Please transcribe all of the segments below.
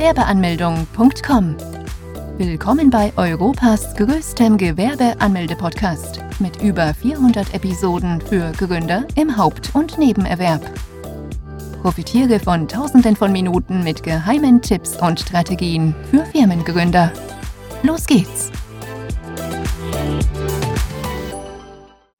Gewerbeanmeldung.com. Willkommen bei Europas größtem Gewerbeanmelde-Podcast mit über 400 Episoden für Gründer im Haupt- und Nebenerwerb. Profitiere von Tausenden von Minuten mit geheimen Tipps und Strategien für Firmengründer. Los geht's!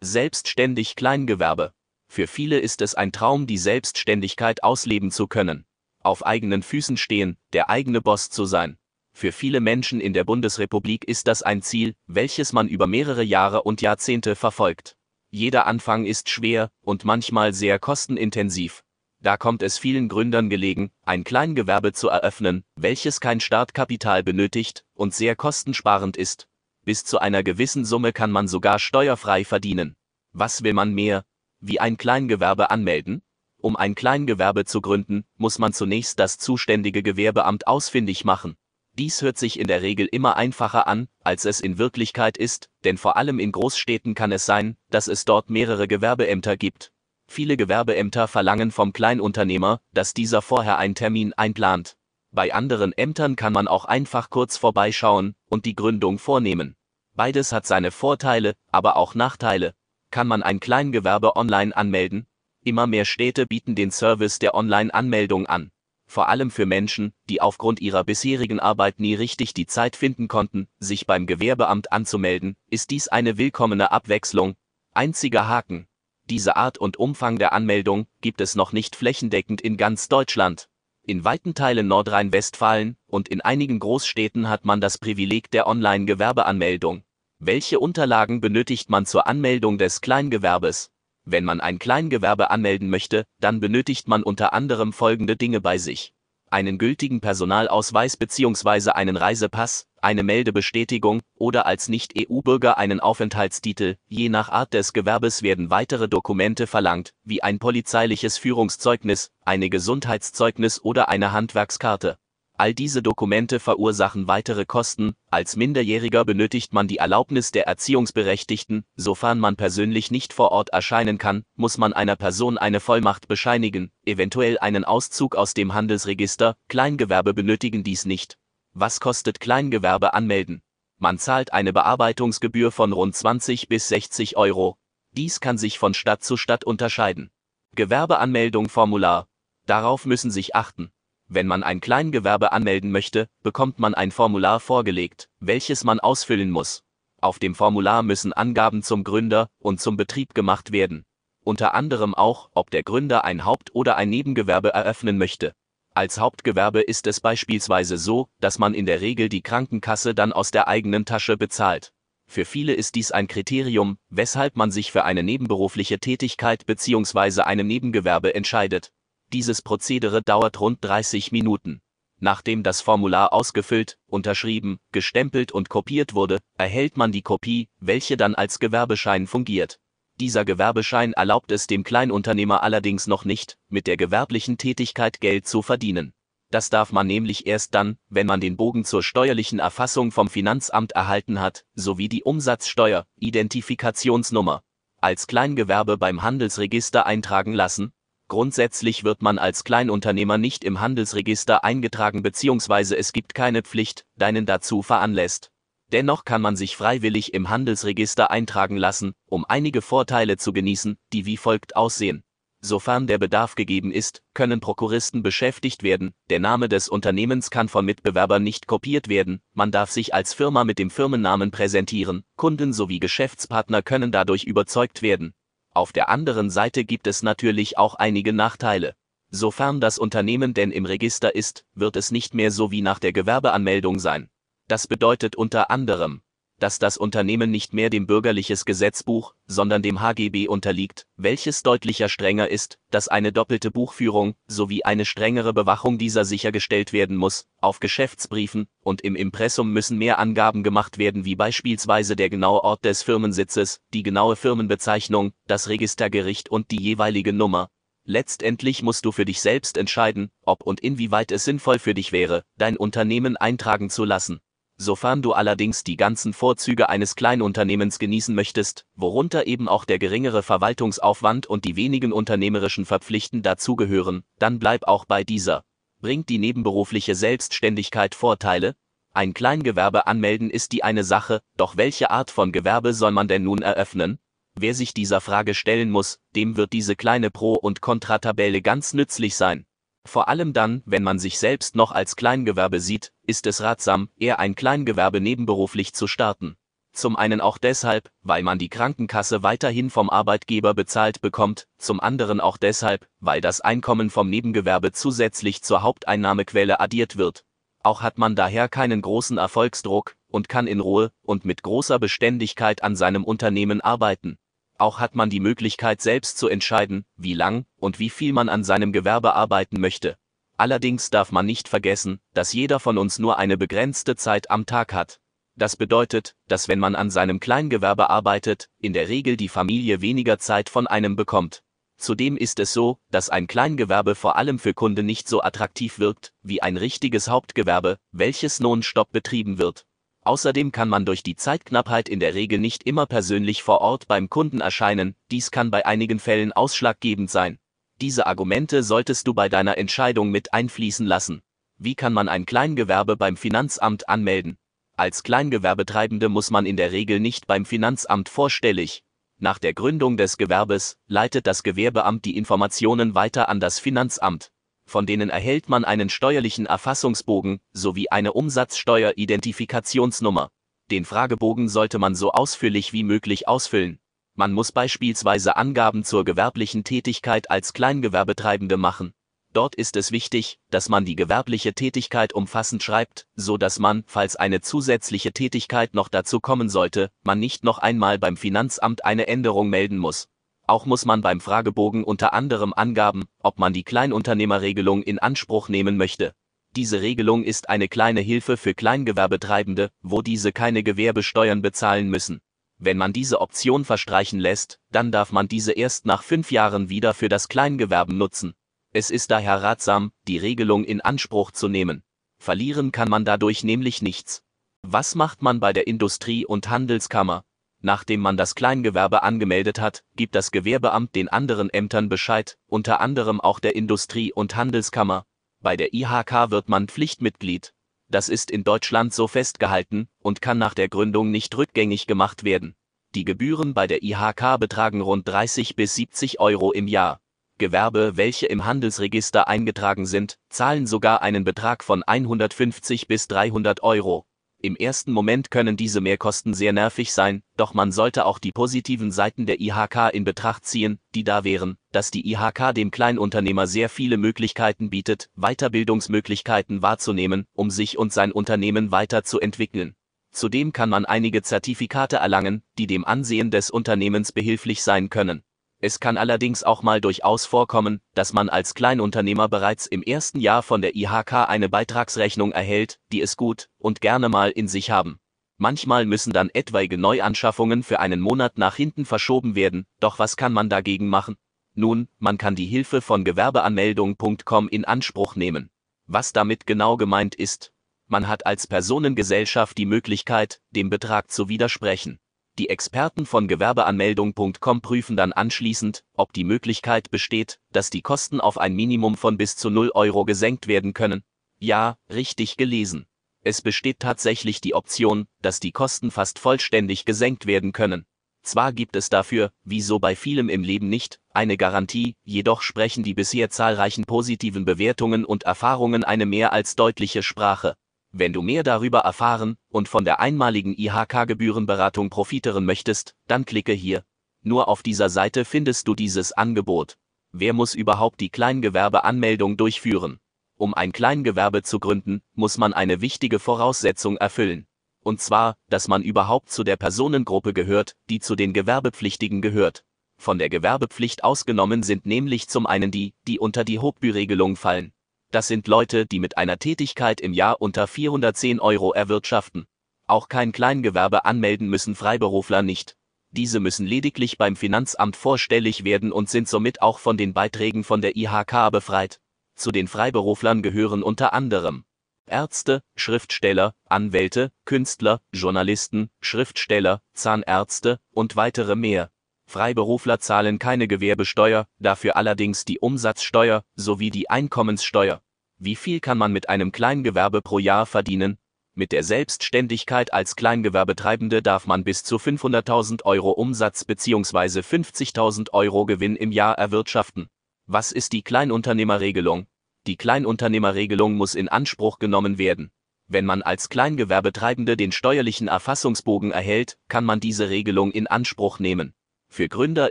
Selbstständig Kleingewerbe. Für viele ist es ein Traum, die Selbstständigkeit ausleben zu können. Auf eigenen Füßen stehen, der eigene Boss zu sein. Für viele Menschen in der Bundesrepublik ist das ein Ziel, welches man über mehrere Jahre und Jahrzehnte verfolgt. Jeder Anfang ist schwer und manchmal sehr kostenintensiv. Da kommt es vielen Gründern gelegen, ein Kleingewerbe zu eröffnen, welches kein Startkapital benötigt und sehr kostensparend ist. Bis zu einer gewissen Summe kann man sogar steuerfrei verdienen. Was will man mehr? Wie ein Kleingewerbe anmelden? Um ein Kleingewerbe zu gründen, muss man zunächst das zuständige Gewerbeamt ausfindig machen. Dies hört sich in der Regel immer einfacher an, als es in Wirklichkeit ist, denn vor allem in Großstädten kann es sein, dass es dort mehrere Gewerbeämter gibt. Viele Gewerbeämter verlangen vom Kleinunternehmer, dass dieser vorher einen Termin einplant. Bei anderen Ämtern kann man auch einfach kurz vorbeischauen und die Gründung vornehmen. Beides hat seine Vorteile, aber auch Nachteile. Kann man ein Kleingewerbe online anmelden? Immer mehr Städte bieten den Service der Online-Anmeldung an. Vor allem für Menschen, die aufgrund ihrer bisherigen Arbeit nie richtig die Zeit finden konnten, sich beim Gewerbeamt anzumelden, ist dies eine willkommene Abwechslung. Einziger Haken, diese Art und Umfang der Anmeldung gibt es noch nicht flächendeckend in ganz Deutschland. In weiten Teilen Nordrhein-Westfalen und in einigen Großstädten hat man das Privileg der Online-Gewerbeanmeldung. Welche Unterlagen benötigt man zur Anmeldung des Kleingewerbes? Wenn man ein Kleingewerbe anmelden möchte, dann benötigt man unter anderem folgende Dinge bei sich einen gültigen Personalausweis bzw. einen Reisepass, eine Meldebestätigung oder als Nicht-EU-Bürger einen Aufenthaltstitel. Je nach Art des Gewerbes werden weitere Dokumente verlangt, wie ein polizeiliches Führungszeugnis, eine Gesundheitszeugnis oder eine Handwerkskarte. All diese Dokumente verursachen weitere Kosten, als Minderjähriger benötigt man die Erlaubnis der Erziehungsberechtigten, sofern man persönlich nicht vor Ort erscheinen kann, muss man einer Person eine Vollmacht bescheinigen, eventuell einen Auszug aus dem Handelsregister, Kleingewerbe benötigen dies nicht. Was kostet Kleingewerbe anmelden? Man zahlt eine Bearbeitungsgebühr von rund 20 bis 60 Euro. Dies kann sich von Stadt zu Stadt unterscheiden. Gewerbeanmeldung Formular. Darauf müssen sich achten. Wenn man ein Kleingewerbe anmelden möchte, bekommt man ein Formular vorgelegt, welches man ausfüllen muss. Auf dem Formular müssen Angaben zum Gründer und zum Betrieb gemacht werden. Unter anderem auch, ob der Gründer ein Haupt- oder ein Nebengewerbe eröffnen möchte. Als Hauptgewerbe ist es beispielsweise so, dass man in der Regel die Krankenkasse dann aus der eigenen Tasche bezahlt. Für viele ist dies ein Kriterium, weshalb man sich für eine nebenberufliche Tätigkeit bzw. einem Nebengewerbe entscheidet. Dieses Prozedere dauert rund 30 Minuten. Nachdem das Formular ausgefüllt, unterschrieben, gestempelt und kopiert wurde, erhält man die Kopie, welche dann als Gewerbeschein fungiert. Dieser Gewerbeschein erlaubt es dem Kleinunternehmer allerdings noch nicht, mit der gewerblichen Tätigkeit Geld zu verdienen. Das darf man nämlich erst dann, wenn man den Bogen zur steuerlichen Erfassung vom Finanzamt erhalten hat, sowie die Umsatzsteuer, Identifikationsnummer, als Kleingewerbe beim Handelsregister eintragen lassen, Grundsätzlich wird man als Kleinunternehmer nicht im Handelsregister eingetragen bzw. es gibt keine Pflicht, deinen dazu veranlässt. Dennoch kann man sich freiwillig im Handelsregister eintragen lassen, um einige Vorteile zu genießen, die wie folgt aussehen. Sofern der Bedarf gegeben ist, können Prokuristen beschäftigt werden, der Name des Unternehmens kann von Mitbewerbern nicht kopiert werden, man darf sich als Firma mit dem Firmennamen präsentieren, Kunden sowie Geschäftspartner können dadurch überzeugt werden, auf der anderen Seite gibt es natürlich auch einige Nachteile. Sofern das Unternehmen denn im Register ist, wird es nicht mehr so wie nach der Gewerbeanmeldung sein. Das bedeutet unter anderem, dass das Unternehmen nicht mehr dem bürgerliches Gesetzbuch, sondern dem HGB unterliegt, welches deutlicher strenger ist, dass eine doppelte Buchführung sowie eine strengere Bewachung dieser sichergestellt werden muss. Auf Geschäftsbriefen und im Impressum müssen mehr Angaben gemacht werden, wie beispielsweise der genaue Ort des Firmensitzes, die genaue Firmenbezeichnung, das Registergericht und die jeweilige Nummer. Letztendlich musst du für dich selbst entscheiden, ob und inwieweit es sinnvoll für dich wäre, dein Unternehmen eintragen zu lassen. Sofern du allerdings die ganzen Vorzüge eines Kleinunternehmens genießen möchtest, worunter eben auch der geringere Verwaltungsaufwand und die wenigen unternehmerischen Verpflichten dazugehören, dann bleib auch bei dieser. Bringt die nebenberufliche Selbstständigkeit Vorteile? Ein Kleingewerbe anmelden ist die eine Sache, doch welche Art von Gewerbe soll man denn nun eröffnen? Wer sich dieser Frage stellen muss, dem wird diese kleine Pro- und Kontratabelle ganz nützlich sein. Vor allem dann, wenn man sich selbst noch als Kleingewerbe sieht, ist es ratsam, eher ein Kleingewerbe nebenberuflich zu starten. Zum einen auch deshalb, weil man die Krankenkasse weiterhin vom Arbeitgeber bezahlt bekommt, zum anderen auch deshalb, weil das Einkommen vom Nebengewerbe zusätzlich zur Haupteinnahmequelle addiert wird. Auch hat man daher keinen großen Erfolgsdruck und kann in Ruhe und mit großer Beständigkeit an seinem Unternehmen arbeiten. Auch hat man die Möglichkeit selbst zu entscheiden, wie lang und wie viel man an seinem Gewerbe arbeiten möchte. Allerdings darf man nicht vergessen, dass jeder von uns nur eine begrenzte Zeit am Tag hat. Das bedeutet, dass wenn man an seinem Kleingewerbe arbeitet, in der Regel die Familie weniger Zeit von einem bekommt. Zudem ist es so, dass ein Kleingewerbe vor allem für Kunden nicht so attraktiv wirkt, wie ein richtiges Hauptgewerbe, welches nonstop betrieben wird. Außerdem kann man durch die Zeitknappheit in der Regel nicht immer persönlich vor Ort beim Kunden erscheinen, dies kann bei einigen Fällen ausschlaggebend sein. Diese Argumente solltest du bei deiner Entscheidung mit einfließen lassen. Wie kann man ein Kleingewerbe beim Finanzamt anmelden? Als Kleingewerbetreibende muss man in der Regel nicht beim Finanzamt vorstellig. Nach der Gründung des Gewerbes leitet das Gewerbeamt die Informationen weiter an das Finanzamt. Von denen erhält man einen steuerlichen Erfassungsbogen sowie eine Umsatzsteueridentifikationsnummer. Den Fragebogen sollte man so ausführlich wie möglich ausfüllen. Man muss beispielsweise Angaben zur gewerblichen Tätigkeit als Kleingewerbetreibende machen. Dort ist es wichtig, dass man die gewerbliche Tätigkeit umfassend schreibt, so dass man, falls eine zusätzliche Tätigkeit noch dazu kommen sollte, man nicht noch einmal beim Finanzamt eine Änderung melden muss. Auch muss man beim Fragebogen unter anderem angaben, ob man die Kleinunternehmerregelung in Anspruch nehmen möchte. Diese Regelung ist eine kleine Hilfe für Kleingewerbetreibende, wo diese keine Gewerbesteuern bezahlen müssen. Wenn man diese Option verstreichen lässt, dann darf man diese erst nach fünf Jahren wieder für das Kleingewerben nutzen. Es ist daher ratsam, die Regelung in Anspruch zu nehmen. Verlieren kann man dadurch nämlich nichts. Was macht man bei der Industrie- und Handelskammer? Nachdem man das Kleingewerbe angemeldet hat, gibt das Gewerbeamt den anderen Ämtern Bescheid, unter anderem auch der Industrie- und Handelskammer. Bei der IHK wird man Pflichtmitglied. Das ist in Deutschland so festgehalten und kann nach der Gründung nicht rückgängig gemacht werden. Die Gebühren bei der IHK betragen rund 30 bis 70 Euro im Jahr. Gewerbe, welche im Handelsregister eingetragen sind, zahlen sogar einen Betrag von 150 bis 300 Euro. Im ersten Moment können diese Mehrkosten sehr nervig sein, doch man sollte auch die positiven Seiten der IHK in Betracht ziehen, die da wären, dass die IHK dem Kleinunternehmer sehr viele Möglichkeiten bietet, Weiterbildungsmöglichkeiten wahrzunehmen, um sich und sein Unternehmen weiterzuentwickeln. Zudem kann man einige Zertifikate erlangen, die dem Ansehen des Unternehmens behilflich sein können. Es kann allerdings auch mal durchaus vorkommen, dass man als Kleinunternehmer bereits im ersten Jahr von der IHK eine Beitragsrechnung erhält, die es gut und gerne mal in sich haben. Manchmal müssen dann etwaige Neuanschaffungen für einen Monat nach hinten verschoben werden, doch was kann man dagegen machen? Nun, man kann die Hilfe von Gewerbeanmeldung.com in Anspruch nehmen. Was damit genau gemeint ist? Man hat als Personengesellschaft die Möglichkeit, dem Betrag zu widersprechen. Die Experten von Gewerbeanmeldung.com prüfen dann anschließend, ob die Möglichkeit besteht, dass die Kosten auf ein Minimum von bis zu 0 Euro gesenkt werden können. Ja, richtig gelesen. Es besteht tatsächlich die Option, dass die Kosten fast vollständig gesenkt werden können. Zwar gibt es dafür, wie so bei vielem im Leben nicht, eine Garantie, jedoch sprechen die bisher zahlreichen positiven Bewertungen und Erfahrungen eine mehr als deutliche Sprache. Wenn du mehr darüber erfahren und von der einmaligen IHK-Gebührenberatung profitieren möchtest, dann klicke hier. Nur auf dieser Seite findest du dieses Angebot. Wer muss überhaupt die Kleingewerbeanmeldung durchführen? Um ein Kleingewerbe zu gründen, muss man eine wichtige Voraussetzung erfüllen. Und zwar, dass man überhaupt zu der Personengruppe gehört, die zu den Gewerbepflichtigen gehört. Von der Gewerbepflicht ausgenommen sind nämlich zum einen die, die unter die Hochbüregelung fallen. Das sind Leute, die mit einer Tätigkeit im Jahr unter 410 Euro erwirtschaften. Auch kein Kleingewerbe anmelden müssen Freiberufler nicht. Diese müssen lediglich beim Finanzamt vorstellig werden und sind somit auch von den Beiträgen von der IHK befreit. Zu den Freiberuflern gehören unter anderem Ärzte, Schriftsteller, Anwälte, Künstler, Journalisten, Schriftsteller, Zahnärzte und weitere mehr. Freiberufler zahlen keine Gewerbesteuer, dafür allerdings die Umsatzsteuer sowie die Einkommenssteuer. Wie viel kann man mit einem Kleingewerbe pro Jahr verdienen? Mit der Selbstständigkeit als Kleingewerbetreibende darf man bis zu 500.000 Euro Umsatz bzw. 50.000 Euro Gewinn im Jahr erwirtschaften. Was ist die Kleinunternehmerregelung? Die Kleinunternehmerregelung muss in Anspruch genommen werden. Wenn man als Kleingewerbetreibende den steuerlichen Erfassungsbogen erhält, kann man diese Regelung in Anspruch nehmen. Für Gründer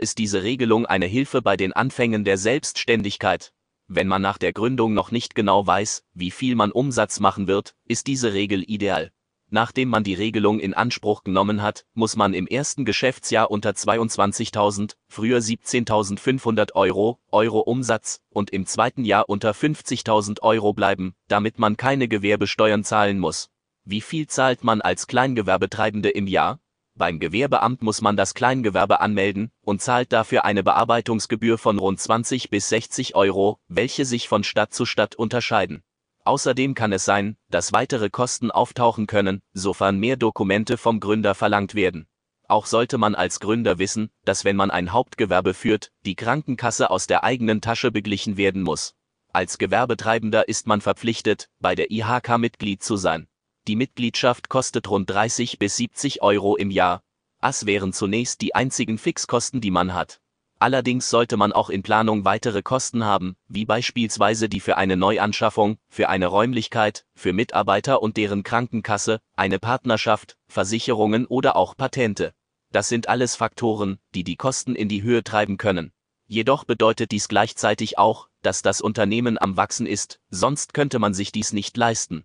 ist diese Regelung eine Hilfe bei den Anfängen der Selbstständigkeit. Wenn man nach der Gründung noch nicht genau weiß, wie viel man Umsatz machen wird, ist diese Regel ideal. Nachdem man die Regelung in Anspruch genommen hat, muss man im ersten Geschäftsjahr unter 22.000, früher 17.500 Euro, Euro Umsatz und im zweiten Jahr unter 50.000 Euro bleiben, damit man keine Gewerbesteuern zahlen muss. Wie viel zahlt man als Kleingewerbetreibende im Jahr? Beim Gewerbeamt muss man das Kleingewerbe anmelden und zahlt dafür eine Bearbeitungsgebühr von rund 20 bis 60 Euro, welche sich von Stadt zu Stadt unterscheiden. Außerdem kann es sein, dass weitere Kosten auftauchen können, sofern mehr Dokumente vom Gründer verlangt werden. Auch sollte man als Gründer wissen, dass wenn man ein Hauptgewerbe führt, die Krankenkasse aus der eigenen Tasche beglichen werden muss. Als Gewerbetreibender ist man verpflichtet, bei der IHK Mitglied zu sein. Die Mitgliedschaft kostet rund 30 bis 70 Euro im Jahr. Das wären zunächst die einzigen Fixkosten, die man hat. Allerdings sollte man auch in Planung weitere Kosten haben, wie beispielsweise die für eine Neuanschaffung, für eine Räumlichkeit, für Mitarbeiter und deren Krankenkasse, eine Partnerschaft, Versicherungen oder auch Patente. Das sind alles Faktoren, die die Kosten in die Höhe treiben können. Jedoch bedeutet dies gleichzeitig auch, dass das Unternehmen am Wachsen ist, sonst könnte man sich dies nicht leisten.